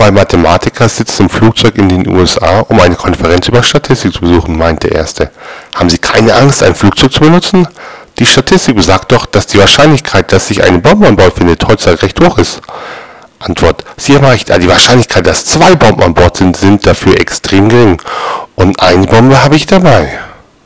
Zwei Mathematiker sitzen im Flugzeug in den USA, um eine Konferenz über Statistik zu besuchen, meint der erste. Haben Sie keine Angst, ein Flugzeug zu benutzen? Die Statistik besagt doch, dass die Wahrscheinlichkeit, dass sich eine Bombe an Bord findet, heutzutage recht hoch ist. Antwort. Sie haben recht, also die Wahrscheinlichkeit, dass zwei Bomben an Bord sind, sind dafür extrem gering. Und eine Bombe habe ich dabei.